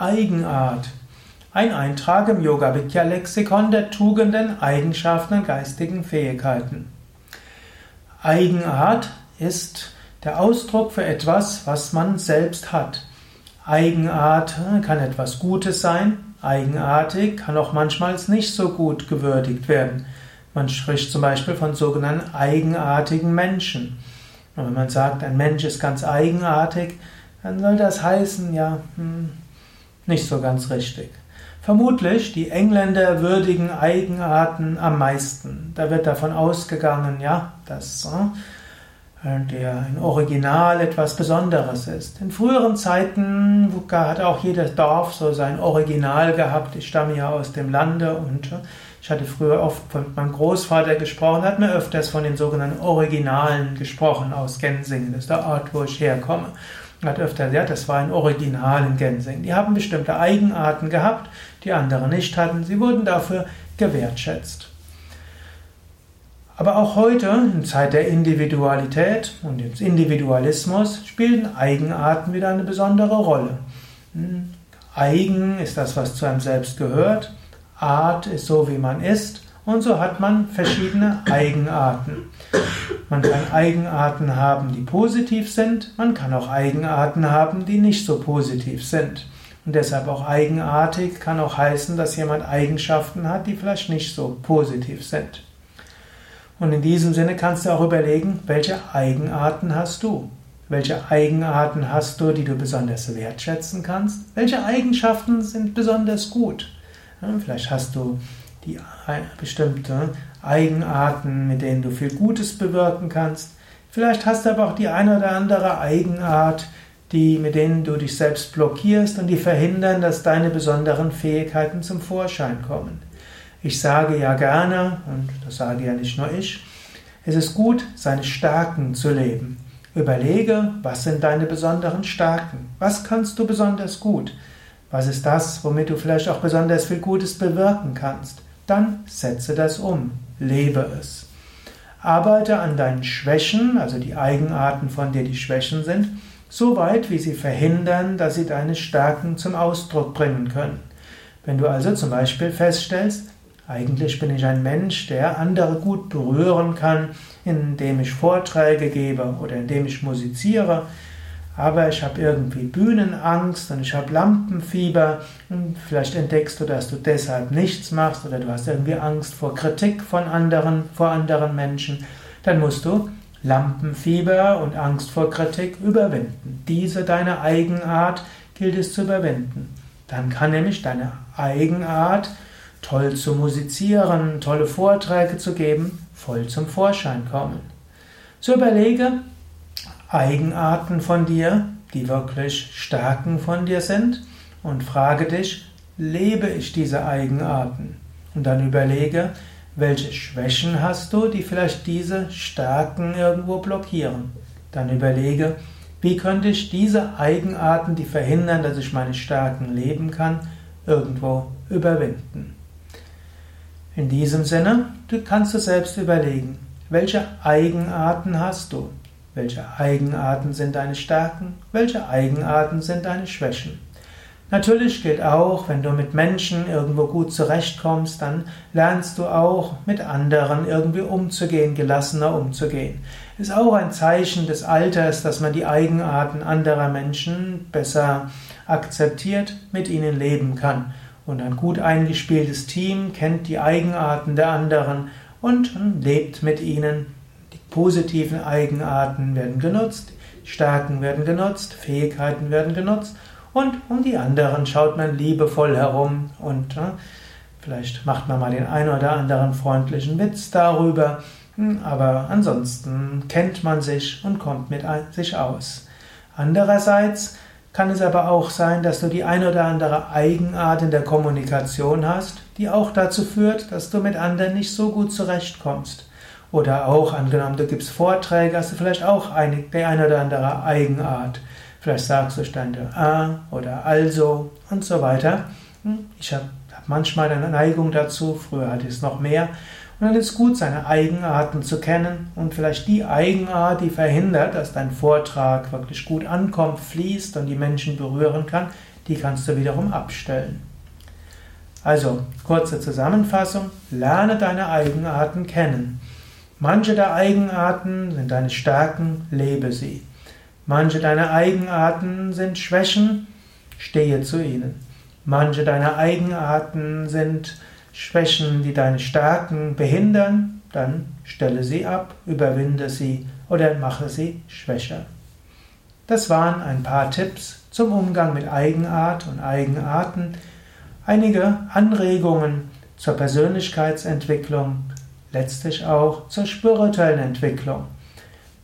Eigenart. Ein Eintrag im Yoga Vidya Lexikon der Tugenden, Eigenschaften und geistigen Fähigkeiten. Eigenart ist der Ausdruck für etwas, was man selbst hat. Eigenart kann etwas Gutes sein, eigenartig kann auch manchmal nicht so gut gewürdigt werden. Man spricht zum Beispiel von sogenannten eigenartigen Menschen. Und wenn man sagt, ein Mensch ist ganz eigenartig, dann soll das heißen, ja, hm, nicht so ganz richtig. Vermutlich die Engländer würdigen Eigenarten am meisten. Da wird davon ausgegangen, ja, dass äh, der ein Original etwas Besonderes ist. In früheren Zeiten hat auch jedes Dorf so sein Original gehabt. Ich stamme ja aus dem Lande und äh, ich hatte früher oft mit meinem Großvater gesprochen, hat mir öfters von den sogenannten Originalen gesprochen aus Gensingen, das ist der Ort, wo ich herkomme hat öfter gesagt, das war ein Original in Gensing. Die haben bestimmte Eigenarten gehabt, die andere nicht hatten. Sie wurden dafür gewertschätzt. Aber auch heute, in Zeit der Individualität und des Individualismus, spielen Eigenarten wieder eine besondere Rolle. Hm, Eigen ist das, was zu einem selbst gehört. Art ist so, wie man ist. Und so hat man verschiedene Eigenarten. Man kann Eigenarten haben, die positiv sind, man kann auch Eigenarten haben, die nicht so positiv sind. Und deshalb auch eigenartig kann auch heißen, dass jemand Eigenschaften hat, die vielleicht nicht so positiv sind. Und in diesem Sinne kannst du auch überlegen, welche Eigenarten hast du? Welche Eigenarten hast du, die du besonders wertschätzen kannst? Welche Eigenschaften sind besonders gut? vielleicht hast du die bestimmte Eigenarten, mit denen du viel Gutes bewirken kannst. Vielleicht hast du aber auch die eine oder andere Eigenart, die, mit denen du dich selbst blockierst und die verhindern, dass deine besonderen Fähigkeiten zum Vorschein kommen. Ich sage ja gerne, und das sage ja nicht nur ich, es ist gut, seine Stärken zu leben. Überlege, was sind deine besonderen Stärken? Was kannst du besonders gut? Was ist das, womit du vielleicht auch besonders viel Gutes bewirken kannst? Dann setze das um, lebe es. Arbeite an deinen Schwächen, also die Eigenarten von dir, die Schwächen sind, so weit, wie sie verhindern, dass sie deine Stärken zum Ausdruck bringen können. Wenn du also zum Beispiel feststellst, eigentlich bin ich ein Mensch, der andere gut berühren kann, indem ich Vorträge gebe oder indem ich musiziere, aber ich habe irgendwie Bühnenangst und ich habe Lampenfieber und vielleicht entdeckst du, dass du deshalb nichts machst oder du hast irgendwie Angst vor Kritik von anderen, vor anderen Menschen, dann musst du Lampenfieber und Angst vor Kritik überwinden. Diese deine Eigenart gilt es zu überwinden. Dann kann nämlich deine Eigenart, toll zu musizieren, tolle Vorträge zu geben, voll zum Vorschein kommen. So überlege, Eigenarten von dir, die wirklich Stärken von dir sind und frage dich, lebe ich diese Eigenarten? Und dann überlege, welche Schwächen hast du, die vielleicht diese Stärken irgendwo blockieren? Dann überlege, wie könnte ich diese Eigenarten, die verhindern, dass ich meine Stärken leben kann, irgendwo überwinden? In diesem Sinne, du kannst du selbst überlegen, welche Eigenarten hast du? Welche Eigenarten sind deine Stärken? Welche Eigenarten sind deine Schwächen? Natürlich gilt auch, wenn du mit Menschen irgendwo gut zurechtkommst, dann lernst du auch mit anderen irgendwie umzugehen, gelassener umzugehen. Ist auch ein Zeichen des Alters, dass man die Eigenarten anderer Menschen besser akzeptiert, mit ihnen leben kann. Und ein gut eingespieltes Team kennt die Eigenarten der anderen und lebt mit ihnen positiven Eigenarten werden genutzt, Stärken werden genutzt, Fähigkeiten werden genutzt und um die anderen schaut man liebevoll herum und äh, vielleicht macht man mal den einen oder anderen freundlichen Witz darüber, hm, aber ansonsten kennt man sich und kommt mit sich aus. Andererseits kann es aber auch sein, dass du die ein oder andere Eigenart in der Kommunikation hast, die auch dazu führt, dass du mit anderen nicht so gut zurechtkommst. Oder auch, angenommen, du gibst Vorträge, hast du vielleicht auch eine, die eine oder andere Eigenart. Vielleicht sagst du ständig ah oder also und so weiter. Hm, ich habe hab manchmal eine Neigung dazu, früher hatte ich es noch mehr. Und dann ist es gut, seine Eigenarten zu kennen und vielleicht die Eigenart, die verhindert, dass dein Vortrag wirklich gut ankommt, fließt und die Menschen berühren kann, die kannst du wiederum abstellen. Also, kurze Zusammenfassung, lerne deine Eigenarten kennen. Manche der Eigenarten sind deine Stärken, lebe sie. Manche deiner Eigenarten sind Schwächen, stehe zu ihnen. Manche deiner Eigenarten sind Schwächen, die deine Stärken behindern, dann stelle sie ab, überwinde sie oder mache sie schwächer. Das waren ein paar Tipps zum Umgang mit Eigenart und Eigenarten, einige Anregungen zur Persönlichkeitsentwicklung, letztlich auch zur spirituellen Entwicklung.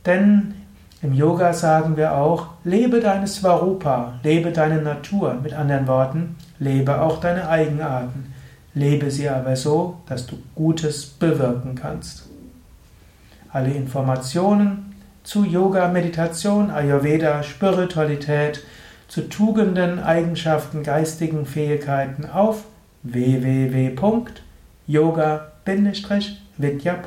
Denn im Yoga sagen wir auch, lebe deine Svarupa, lebe deine Natur, mit anderen Worten, lebe auch deine Eigenarten, lebe sie aber so, dass du Gutes bewirken kannst. Alle Informationen zu Yoga, Meditation, Ayurveda, Spiritualität, zu Tugenden, Eigenschaften, geistigen Fähigkeiten auf Dès qu'il a.